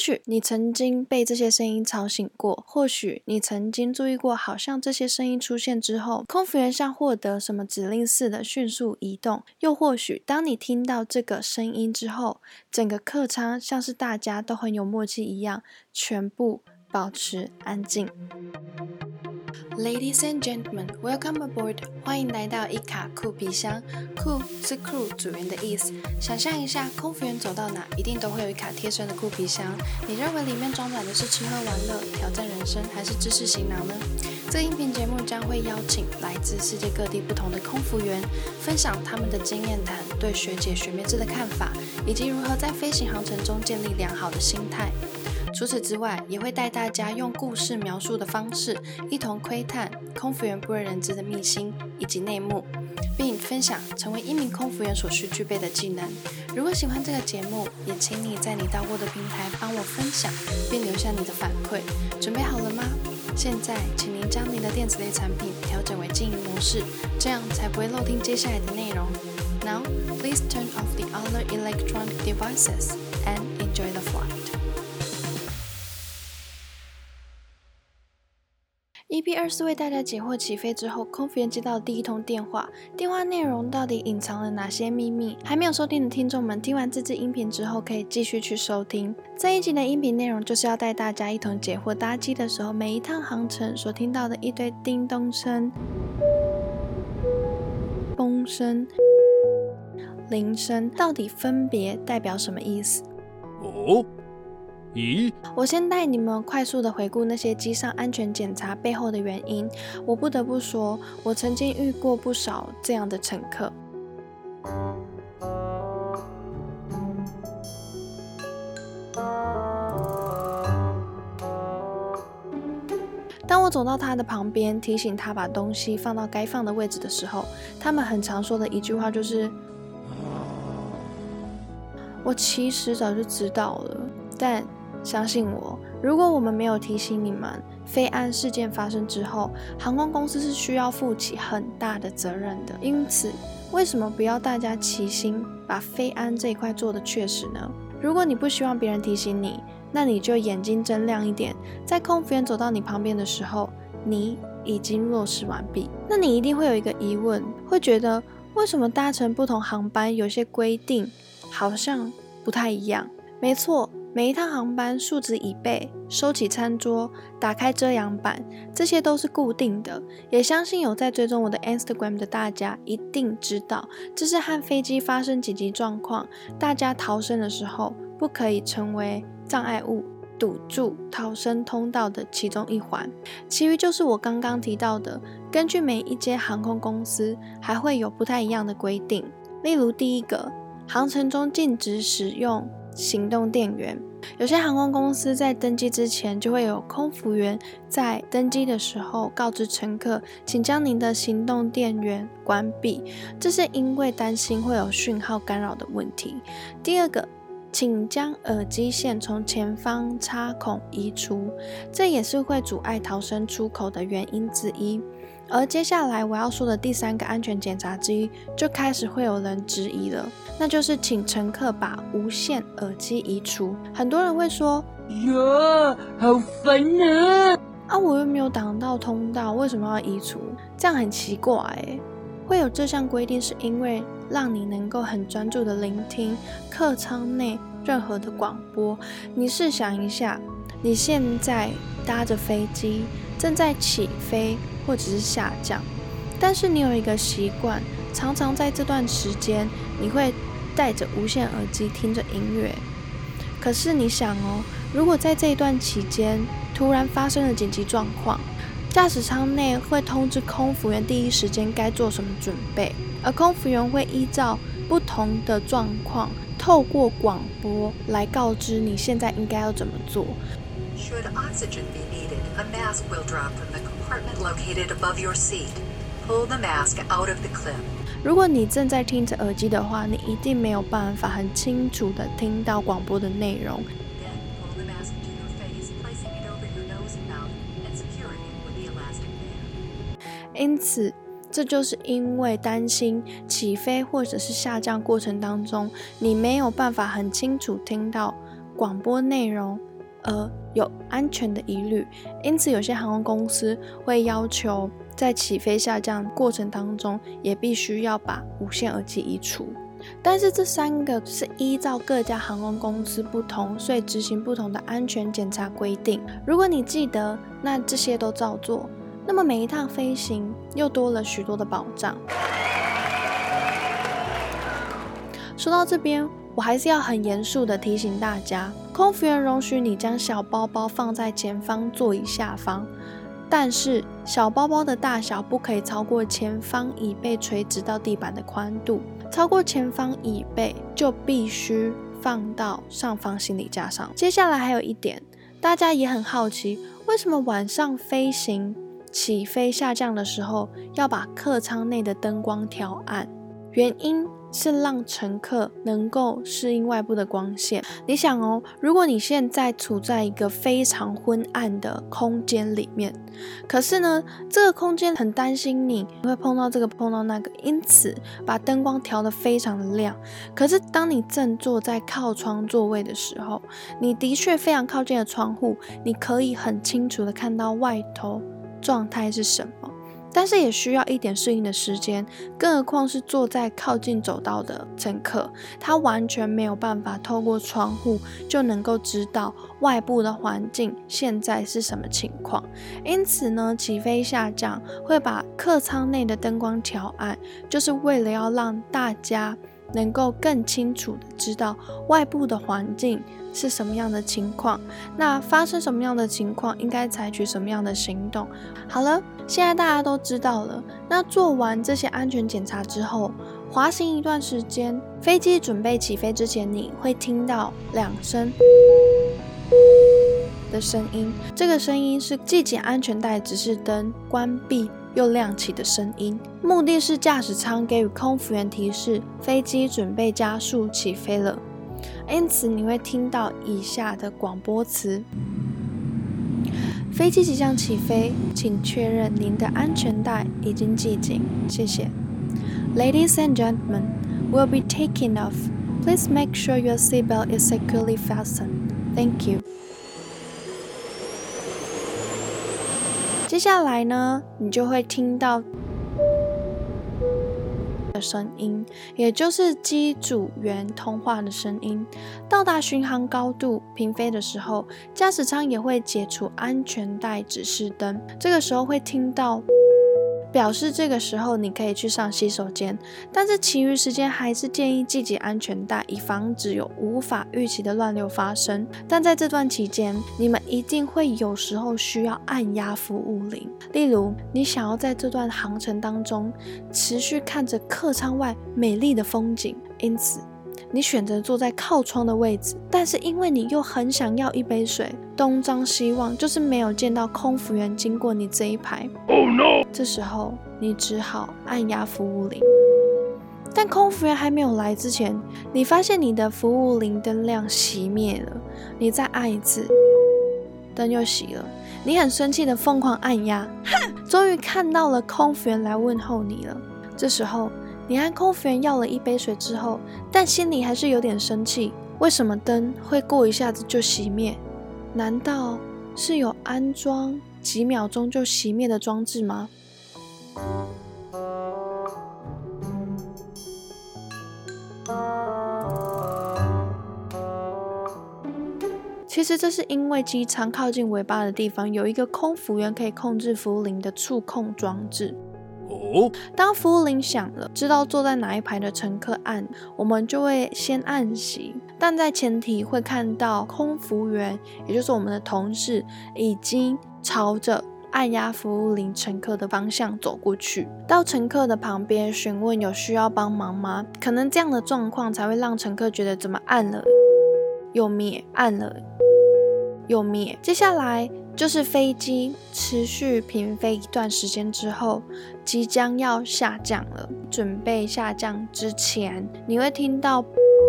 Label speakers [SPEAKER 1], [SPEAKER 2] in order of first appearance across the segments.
[SPEAKER 1] 许你曾经被这些声音吵醒过，或许你曾经注意过，好像这些声音出现之后，空服员像获得什么指令似的迅速移动，又或许当你听到这个声音之后，整个客舱像是大家都很有默契一样，全部保持安静。Ladies and gentlemen, welcome aboard！欢迎来到一卡酷皮箱。酷是 crew 组员的意思。想象一下，空服员走到哪，一定都会有一卡贴身的酷皮箱。你认为里面装满的是吃喝玩乐、挑战人生，还是知识行囊呢？这音频节目将会邀请来自世界各地不同的空服员，分享他们的经验谈、对学姐学妹制的看法，以及如何在飞行航程中建立良好的心态。除此之外，也会带大家用故事描述的方式，一同窥探空服员不为人知的秘辛以及内幕，并分享成为一名空服员所需具备的技能。如果喜欢这个节目，也请你在你到过的平台帮我分享，并留下你的反馈。准备好了吗？现在，请您将您的电子类产品调整为静音模式，这样才不会漏听接下来的内容。Now, please turn off the other electronic devices and enjoy the flight. EP 二四为大家解惑：起飞之后，空服员接到第一通电话，电话内容到底隐藏了哪些秘密？还没有收听的听众们，听完这支音频之后，可以继续去收听这一集的音频内容，就是要带大家一同解惑：搭机的时候，每一趟航程所听到的一堆叮咚声、风声、铃声，到底分别代表什么意思？哦。咦，我先带你们快速的回顾那些机上安全检查背后的原因。我不得不说，我曾经遇过不少这样的乘客。当我走到他的旁边，提醒他把东西放到该放的位置的时候，他们很常说的一句话就是：“我其实早就知道了，但……”相信我，如果我们没有提醒你们，飞安事件发生之后，航空公司是需要负起很大的责任的。因此，为什么不要大家齐心把飞安这一块做的确实呢？如果你不希望别人提醒你，那你就眼睛睁亮一点，在空服员走到你旁边的时候，你已经落实完毕。那你一定会有一个疑问，会觉得为什么搭乘不同航班有些规定好像不太一样？没错。每一趟航班，数值已备，收起餐桌，打开遮阳板，这些都是固定的。也相信有在追踪我的 Instagram 的大家，一定知道，这是和飞机发生紧急状况，大家逃生的时候，不可以成为障碍物，堵住逃生通道的其中一环。其余就是我刚刚提到的，根据每一间航空公司，还会有不太一样的规定。例如，第一个，航程中禁止使用。行动电源，有些航空公司在登机之前就会有空服员在登机的时候告知乘客，请将您的行动电源关闭，这是因为担心会有讯号干扰的问题。第二个，请将耳机线从前方插孔移除，这也是会阻碍逃生出口的原因之一。而接下来我要说的第三个安全检查之一，就开始会有人质疑了，那就是请乘客把无线耳机移除。很多人会说：“哟，好烦啊！啊，我又没有挡到通道，为什么要移除？这样很奇怪。”会有这项规定，是因为让你能够很专注的聆听客舱内任何的广播。你试想一下，你现在搭着飞机，正在起飞。或者是下降，但是你有一个习惯，常常在这段时间，你会戴着无线耳机听着音乐。可是你想哦，如果在这一段期间突然发生了紧急状况，驾驶舱内会通知空服员第一时间该做什么准备，而空服员会依照不同的状况，透过广播来告知你现在应该要怎么做。A mask will drop from the compartment located above your seat. Pull the mask out of the clip. 如果你正在听着耳机的话，你一定没有办法很清楚的听到广播的内容。因此，这就是因为担心起飞或者是下降过程当中，你没有办法很清楚听到广播内容。而有安全的疑虑，因此有些航空公司会要求在起飞下降过程当中，也必须要把无线耳机移除。但是这三个是依照各家航空公司不同，所以执行不同的安全检查规定。如果你记得，那这些都照做，那么每一趟飞行又多了许多的保障。说到这边，我还是要很严肃的提醒大家，空服员容许你将小包包放在前方座椅下方，但是小包包的大小不可以超过前方椅背垂直到地板的宽度，超过前方椅背就必须放到上方行李架上。接下来还有一点，大家也很好奇，为什么晚上飞行起飞下降的时候要把客舱内的灯光调暗？原因。是让乘客能够适应外部的光线。你想哦，如果你现在处在一个非常昏暗的空间里面，可是呢，这个空间很担心你会碰到这个碰到那个，因此把灯光调得非常的亮。可是当你正坐在靠窗座位的时候，你的确非常靠近的窗户，你可以很清楚的看到外头状态是什么。但是也需要一点适应的时间，更何况是坐在靠近走道的乘客，他完全没有办法透过窗户就能够知道外部的环境现在是什么情况。因此呢，起飞下降会把客舱内的灯光调暗，就是为了要让大家能够更清楚的知道外部的环境。是什么样的情况？那发生什么样的情况，应该采取什么样的行动？好了，现在大家都知道了。那做完这些安全检查之后，滑行一段时间，飞机准备起飞之前，你会听到两声的声音。这个声音是系紧安全带指示灯关闭又亮起的声音，目的是驾驶舱给予空服员提示，飞机准备加速起飞了。因此，你会听到以下的广播词：飞机即将起飞，请确认您的安全带已经系紧，谢谢。Ladies and gentlemen, we'll be taking off. Please make sure your seatbelt is securely fastened. Thank you. 接下来呢，你就会听到。的声音，也就是机组员通话的声音。到达巡航高度，平飞的时候，驾驶舱也会解除安全带指示灯。这个时候会听到。表示这个时候你可以去上洗手间，但是其余时间还是建议系紧安全带，以防止有无法预期的乱流发生。但在这段期间，你们一定会有时候需要按压服务铃，例如你想要在这段航程当中持续看着客舱外美丽的风景，因此。你选择坐在靠窗的位置，但是因为你又很想要一杯水，东张西望，就是没有见到空服员经过你这一排。Oh no！这时候你只好按压服务铃，但空服员还没有来之前，你发现你的服务铃灯亮熄灭了。你再按一次，灯又熄了。你很生气的疯狂按压，哼！终于看到了空服员来问候你了。这时候。你和空服员要了一杯水之后，但心里还是有点生气。为什么灯会过一下子就熄灭？难道是有安装几秒钟就熄灭的装置吗？其实这是因为机舱靠近尾巴的地方有一个空服员可以控制服务铃的触控装置。当服务铃响了，知道坐在哪一排的乘客按，我们就会先按熄。但在前提会看到空服员，也就是我们的同事，已经朝着按压服务铃乘客的方向走过去，到乘客的旁边询问有需要帮忙吗？可能这样的状况才会让乘客觉得怎么按了又灭，按了又灭。接下来。就是飞机持续平飞一段时间之后，即将要下降了。准备下降之前，你会听到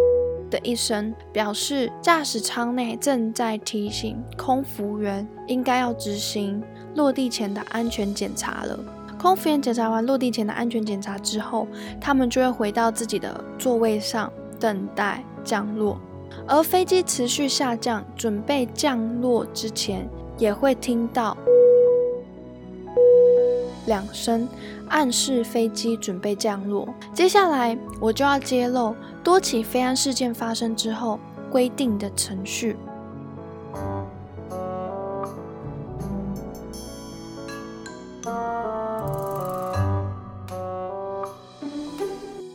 [SPEAKER 1] 的一声，表示驾驶舱内正在提醒空服员应该要执行落地前的安全检查了。空服员检查完落地前的安全检查之后，他们就会回到自己的座位上等待降落。而飞机持续下降，准备降落之前，也会听到两声，暗示飞机准备降落。接下来，我就要揭露多起飞安事件发生之后规定的程序。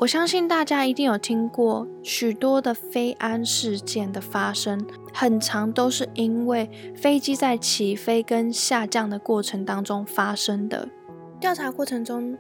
[SPEAKER 1] 我相信大家一定有听过许多的飞安事件的发生，很长都是因为飞机在起飞跟下降的过程当中发生的。调查过程中，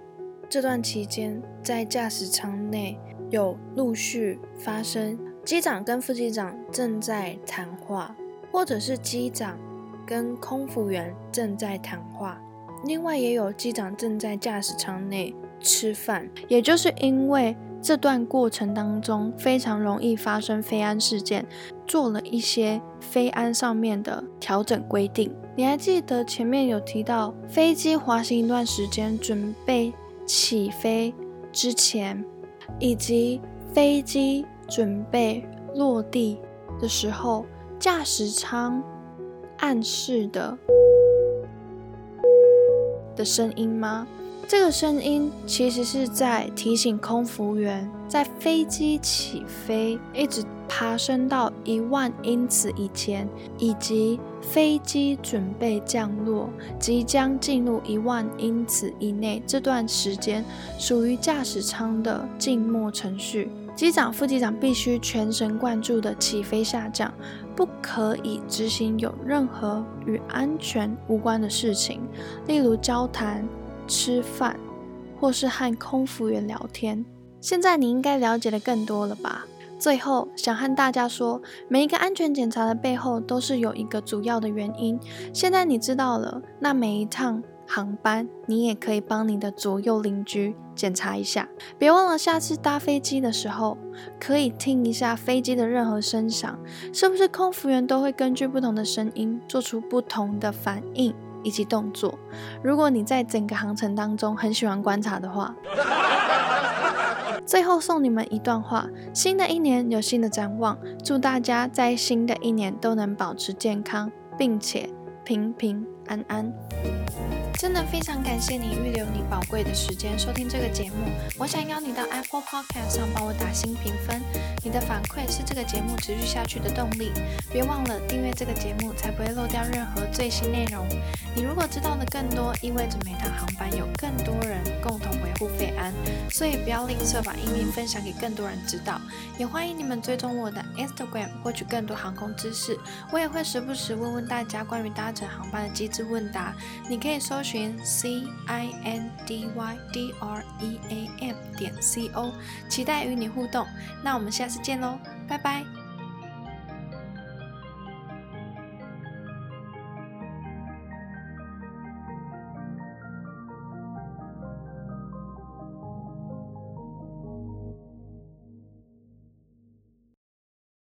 [SPEAKER 1] 这段期间在驾驶舱内有陆续发生机长跟副机长正在谈话，或者是机长跟空服员正在谈话，另外也有机长正在驾驶舱内。吃饭，也就是因为这段过程当中非常容易发生飞安事件，做了一些飞安上面的调整规定。你还记得前面有提到飞机滑行一段时间，准备起飞之前，以及飞机准备落地的时候，驾驶舱暗示的的声音吗？这个声音其实是在提醒空服员，在飞机起飞一直爬升到一万英尺以前，以及飞机准备降落，即将进入一万英尺以内这段时间，属于驾驶舱的静默程序。机长、副机长必须全神贯注的起飞下降，不可以执行有任何与安全无关的事情，例如交谈。吃饭，或是和空服员聊天。现在你应该了解的更多了吧？最后想和大家说，每一个安全检查的背后都是有一个主要的原因。现在你知道了，那每一趟航班，你也可以帮你的左右邻居检查一下。别忘了，下次搭飞机的时候，可以听一下飞机的任何声响，是不是空服员都会根据不同的声音做出不同的反应。以及动作。如果你在整个航程当中很喜欢观察的话，最后送你们一段话：新的一年有新的展望，祝大家在新的一年都能保持健康，并且平平安安。真的非常感谢你预留你宝贵的时间收听这个节目。我想邀你到 Apple Podcast 上帮我打新评分，你的反馈是这个节目持续下去的动力。别忘了订阅这个节目，才不会漏掉任何最新内容。你如果知道的更多，意味着每趟航班有更多人共同维护费安，所以不要吝啬把音频分享给更多人知道。也欢迎你们追踪我的 Instagram 获取更多航空知识。我也会时不时问问大家关于搭乘航班的机之问答，你可以搜。寻 c i n d y d r e a m 点 c o，期待与你互动。那我们下次见喽，拜拜。